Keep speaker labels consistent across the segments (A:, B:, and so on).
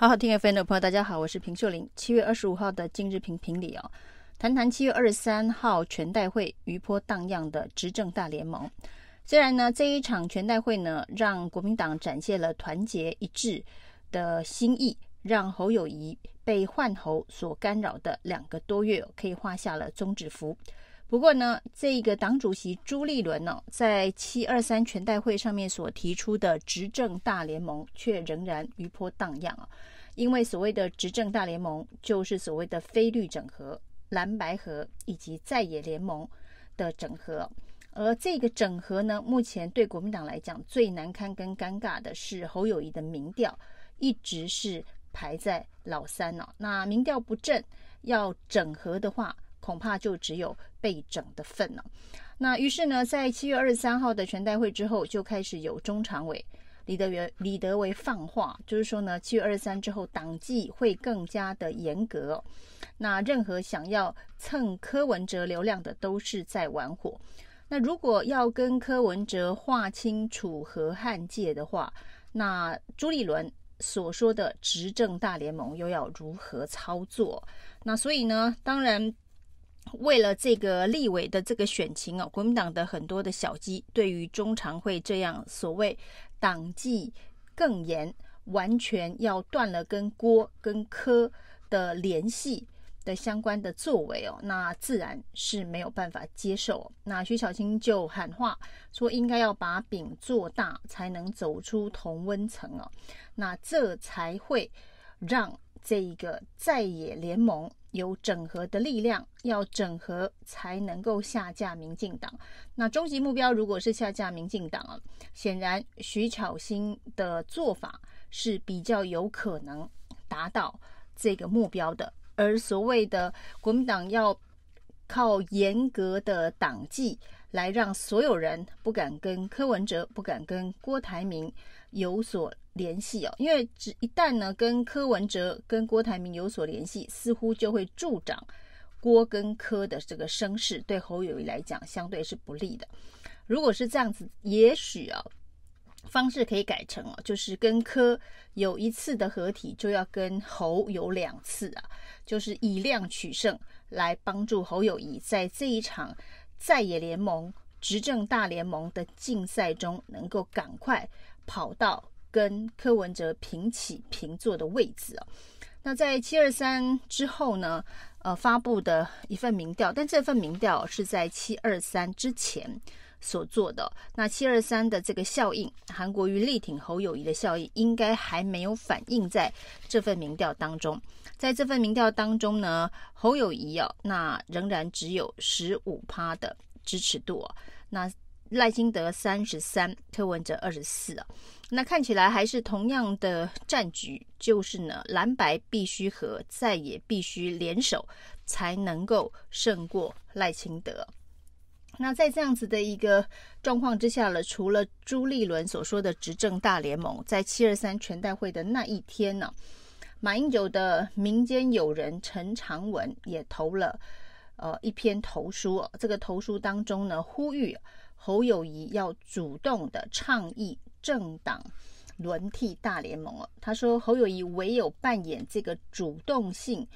A: 好好听 FM 的朋友，大家好，我是平秀玲。七月二十五号的今日评评理哦，谈谈七月二十三号全代会余波荡漾的执政大联盟。虽然呢，这一场全代会呢，让国民党展现了团结一致的心意，让侯友宜被换侯所干扰的两个多月可以画下了终止符。不过呢，这个党主席朱立伦呢，在七二三全代会上面所提出的执政大联盟，却仍然余波荡漾啊。因为所谓的执政大联盟，就是所谓的非绿整合、蓝白合以及在野联盟的整合。而这个整合呢，目前对国民党来讲最难堪跟尴尬的是侯友谊的民调一直是排在老三呢。那民调不振，要整合的话。恐怕就只有被整的份了。那于是呢，在七月二十三号的全代会之后，就开始有中常委李德元李德维放话，就是说呢，七月二十三之后，党纪会更加的严格。那任何想要蹭柯文哲流量的，都是在玩火。那如果要跟柯文哲划清楚和汉界的话，那朱立伦所说的执政大联盟又要如何操作？那所以呢，当然。为了这个立委的这个选情哦，国民党的很多的小鸡对于中常会这样所谓党纪更严，完全要断了跟郭跟柯的联系的相关的作为哦，那自然是没有办法接受。那徐小青就喊话说，应该要把饼做大，才能走出同温层哦，那这才会让这一个在野联盟。有整合的力量，要整合才能够下架民进党。那终极目标如果是下架民进党啊，显然徐巧芯的做法是比较有可能达到这个目标的。而所谓的国民党要靠严格的党纪来让所有人不敢跟柯文哲、不敢跟郭台铭有所。联系哦，因为只一旦呢跟柯文哲、跟郭台铭有所联系，似乎就会助长郭跟柯的这个声势，对侯友谊来讲相对是不利的。如果是这样子，也许啊方式可以改成哦，就是跟柯有一次的合体，就要跟侯有两次啊，就是以量取胜，来帮助侯友谊在这一场在野联盟、执政大联盟的竞赛中，能够赶快跑到。跟柯文哲平起平坐的位置哦，那在七二三之后呢，呃，发布的一份民调，但这份民调是在七二三之前所做的。那七二三的这个效应，韩国瑜力挺侯友谊的效应，应该还没有反映在这份民调当中。在这份民调当中呢，侯友谊哦，那仍然只有十五趴的支持度哦，那。赖清德三十三，柯文哲二十四啊，那看起来还是同样的战局，就是呢，蓝白必须和，在也必须联手，才能够胜过赖清德。那在这样子的一个状况之下了，除了朱立伦所说的执政大联盟，在七二三全代会的那一天呢，马英九的民间友人陈长文也投了呃一篇投书，这个投书当中呢，呼吁。侯友宜要主动的倡议政党轮替大联盟哦。他说，侯友宜唯有扮演这个主动性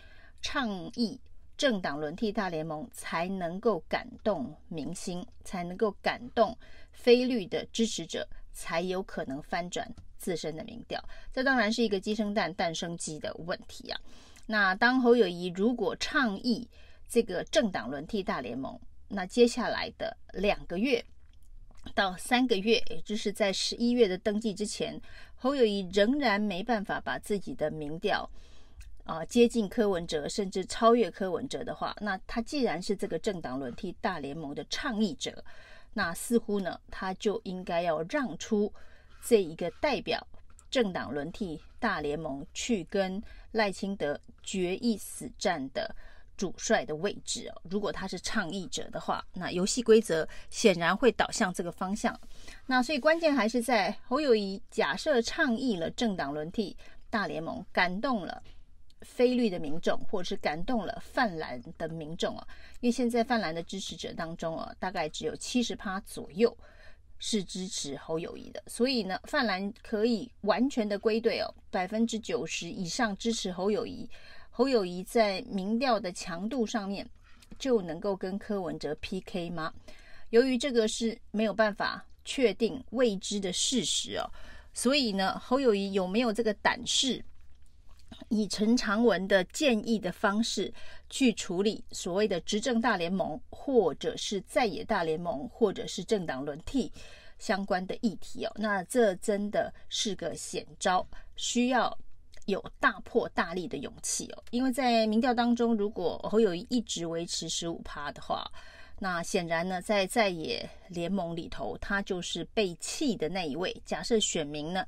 A: 倡议政党轮替大联盟，才能够感动民心，才能够感动非绿的支持者，才有可能翻转自身的民调。这当然是一个鸡生蛋，蛋生鸡的问题啊。那当侯友宜如果倡议这个政党轮替大联盟，那接下来的两个月。到三个月，也就是在十一月的登记之前，侯友谊仍然没办法把自己的民调啊、接近柯文哲，甚至超越柯文哲的话，那他既然是这个政党轮替大联盟的倡议者，那似乎呢，他就应该要让出这一个代表政党轮替大联盟去跟赖清德决一死战的。主帅的位置哦，如果他是倡议者的话，那游戏规则显然会导向这个方向。那所以关键还是在侯友谊假设倡议了政党轮替大联盟，感动了非绿的民众，或者是感动了泛蓝的民众啊。因为现在泛蓝的支持者当中啊，大概只有七十趴左右是支持侯友谊的。所以呢，泛蓝可以完全的归队哦，百分之九十以上支持侯友谊。侯友宜在民调的强度上面就能够跟柯文哲 PK 吗？由于这个是没有办法确定未知的事实哦，所以呢，侯友谊有没有这个胆识？以陈长文的建议的方式去处理所谓的执政大联盟，或者是在野大联盟，或者是政党轮替相关的议题哦，那这真的是个险招，需要有大破大立的勇气哦。因为在民调当中，如果侯友宜一直维持十五趴的话，那显然呢，在在野联盟里头，他就是被弃的那一位。假设选民呢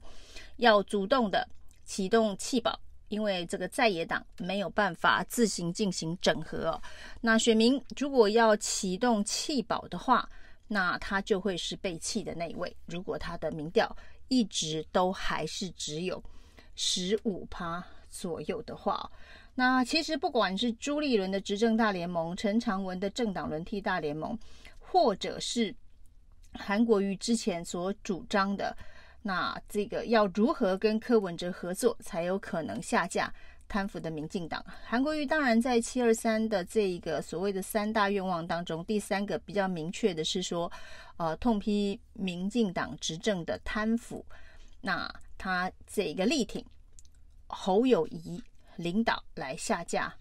A: 要主动的启动弃保。因为这个在野党没有办法自行进行整合，那选民如果要启动弃保的话，那他就会是被弃的那一位。如果他的民调一直都还是只有十五趴左右的话，那其实不管是朱立伦的执政大联盟、陈长文的政党轮替大联盟，或者是韩国瑜之前所主张的。那这个要如何跟柯文哲合作，才有可能下架贪腐的民进党？韩国瑜当然在七二三的这一个所谓的三大愿望当中，第三个比较明确的是说，呃，痛批民进党执政的贪腐。那他这个力挺侯友宜领导来下架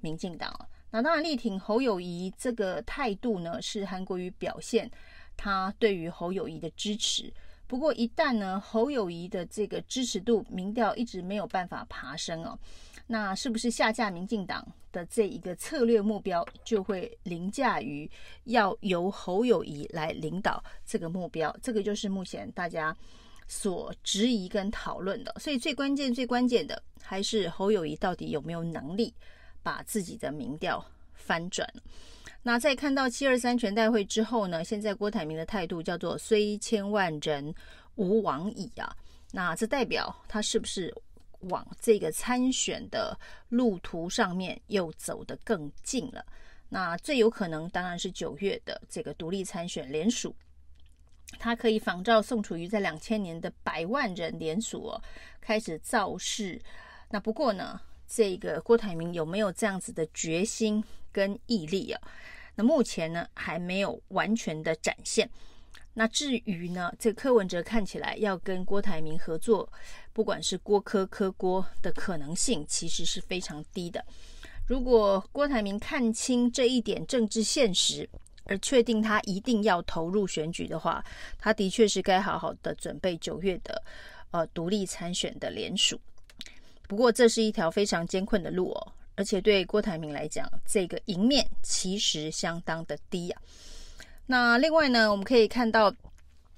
A: 民进党。那当然力挺侯友宜这个态度呢，是韩国瑜表现他对于侯友宜的支持。不过，一旦呢，侯友宜的这个支持度民调一直没有办法爬升哦，那是不是下架民进党的这一个策略目标就会凌驾于要由侯友宜来领导这个目标？这个就是目前大家所质疑跟讨论的。所以最关键、最关键的还是侯友谊到底有没有能力把自己的民调翻转。那在看到七二三全代会之后呢，现在郭台铭的态度叫做“虽千万人，吾往矣”啊。那这代表他是不是往这个参选的路途上面又走得更近了？那最有可能当然是九月的这个独立参选联署，他可以仿照宋楚瑜在两千年的百万人联署哦，开始造势。那不过呢，这个郭台铭有没有这样子的决心跟毅力啊？那目前呢，还没有完全的展现。那至于呢，这柯文哲看起来要跟郭台铭合作，不管是郭柯柯郭的可能性，其实是非常低的。如果郭台铭看清这一点政治现实，而确定他一定要投入选举的话，他的确是该好好的准备九月的呃独立参选的联署。不过，这是一条非常艰困的路哦。而且对郭台铭来讲，这个赢面其实相当的低啊。那另外呢，我们可以看到，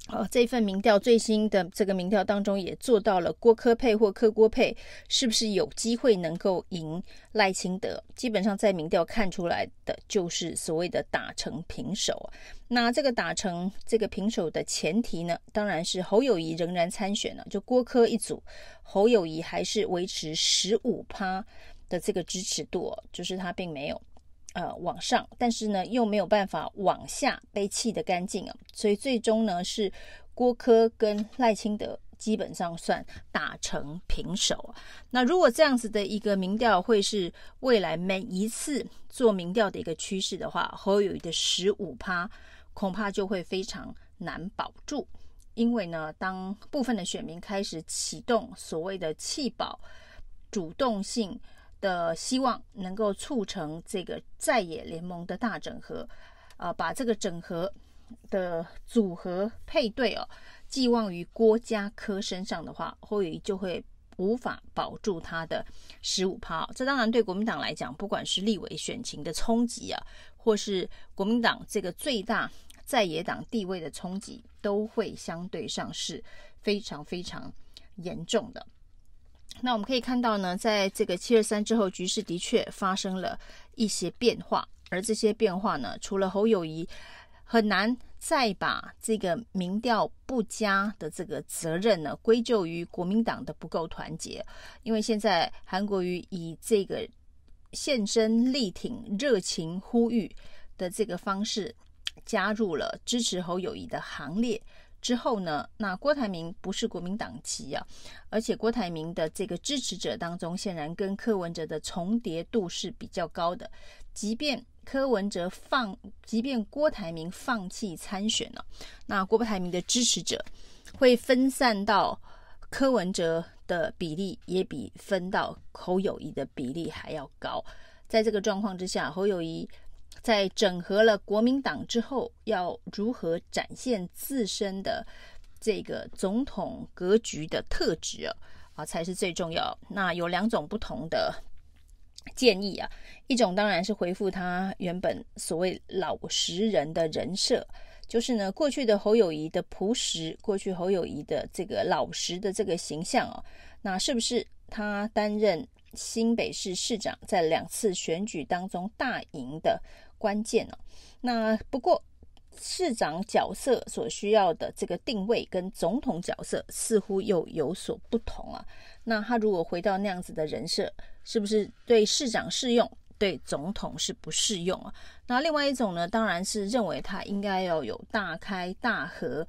A: 呃，这份民调最新的这个民调当中，也做到了郭科配或柯郭配，是不是有机会能够赢赖清德？基本上在民调看出来的就是所谓的打成平手。那这个打成这个平手的前提呢，当然是侯友谊仍然参选了，就郭科一组，侯友谊还是维持十五趴。的这个支持度，就是他并没有呃往上，但是呢又没有办法往下被弃得干净啊，所以最终呢是郭柯跟赖清德基本上算打成平手。那如果这样子的一个民调会是未来每一次做民调的一个趋势的话，侯友宜的十五趴恐怕就会非常难保住，因为呢当部分的选民开始启动所谓的弃保主动性。的希望能够促成这个在野联盟的大整合，啊、把这个整合的组合配对哦，寄望于郭家科身上的话，侯友宜就会无法保住他的十五趴。这当然对国民党来讲，不管是立委选情的冲击啊，或是国民党这个最大在野党地位的冲击，都会相对上是非常非常严重的。那我们可以看到呢，在这个七二三之后，局势的确发生了一些变化，而这些变化呢，除了侯友谊很难再把这个民调不佳的这个责任呢归咎于国民党的不够团结，因为现在韩国瑜以这个现身力挺、热情呼吁的这个方式加入了支持侯友谊的行列。之后呢，那郭台铭不是国民党籍啊，而且郭台铭的这个支持者当中，显然跟柯文哲的重叠度是比较高的。即便柯文哲放，即便郭台铭放弃参选了，那郭台铭的支持者会分散到柯文哲的比例，也比分到侯友宜的比例还要高。在这个状况之下，侯友宜。在整合了国民党之后，要如何展现自身的这个总统格局的特质啊，啊，才是最重要。那有两种不同的建议啊，一种当然是恢复他原本所谓老实人的人设，就是呢，过去的侯友谊的朴实，过去侯友谊的这个老实的这个形象啊，那是不是他担任新北市市长在两次选举当中大赢的？关键哦，那不过市长角色所需要的这个定位跟总统角色似乎又有所不同啊。那他如果回到那样子的人设，是不是对市长适用，对总统是不适用啊？那另外一种呢，当然是认为他应该要有大开大合，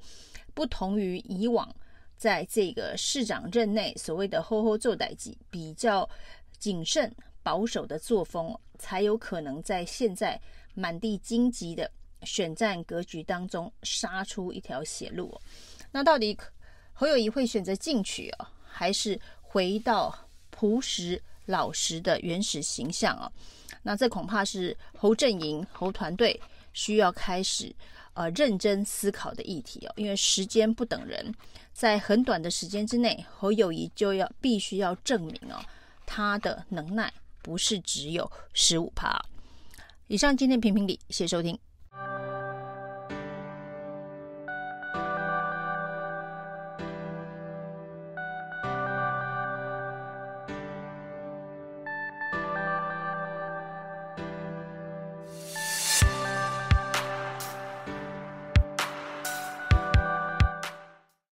A: 不同于以往在这个市长任内所谓的“吼吼做代志”比较谨慎保守的作风，才有可能在现在。满地荆棘的选战格局当中杀出一条血路，那到底侯友宜会选择进取哦，还是回到朴实老实的原始形象啊？那这恐怕是侯阵营、侯团队需要开始呃认真思考的议题哦。因为时间不等人，在很短的时间之内，侯友谊就要必须要证明哦，他的能耐不是只有十五趴。以上今天评评理，谢谢收听。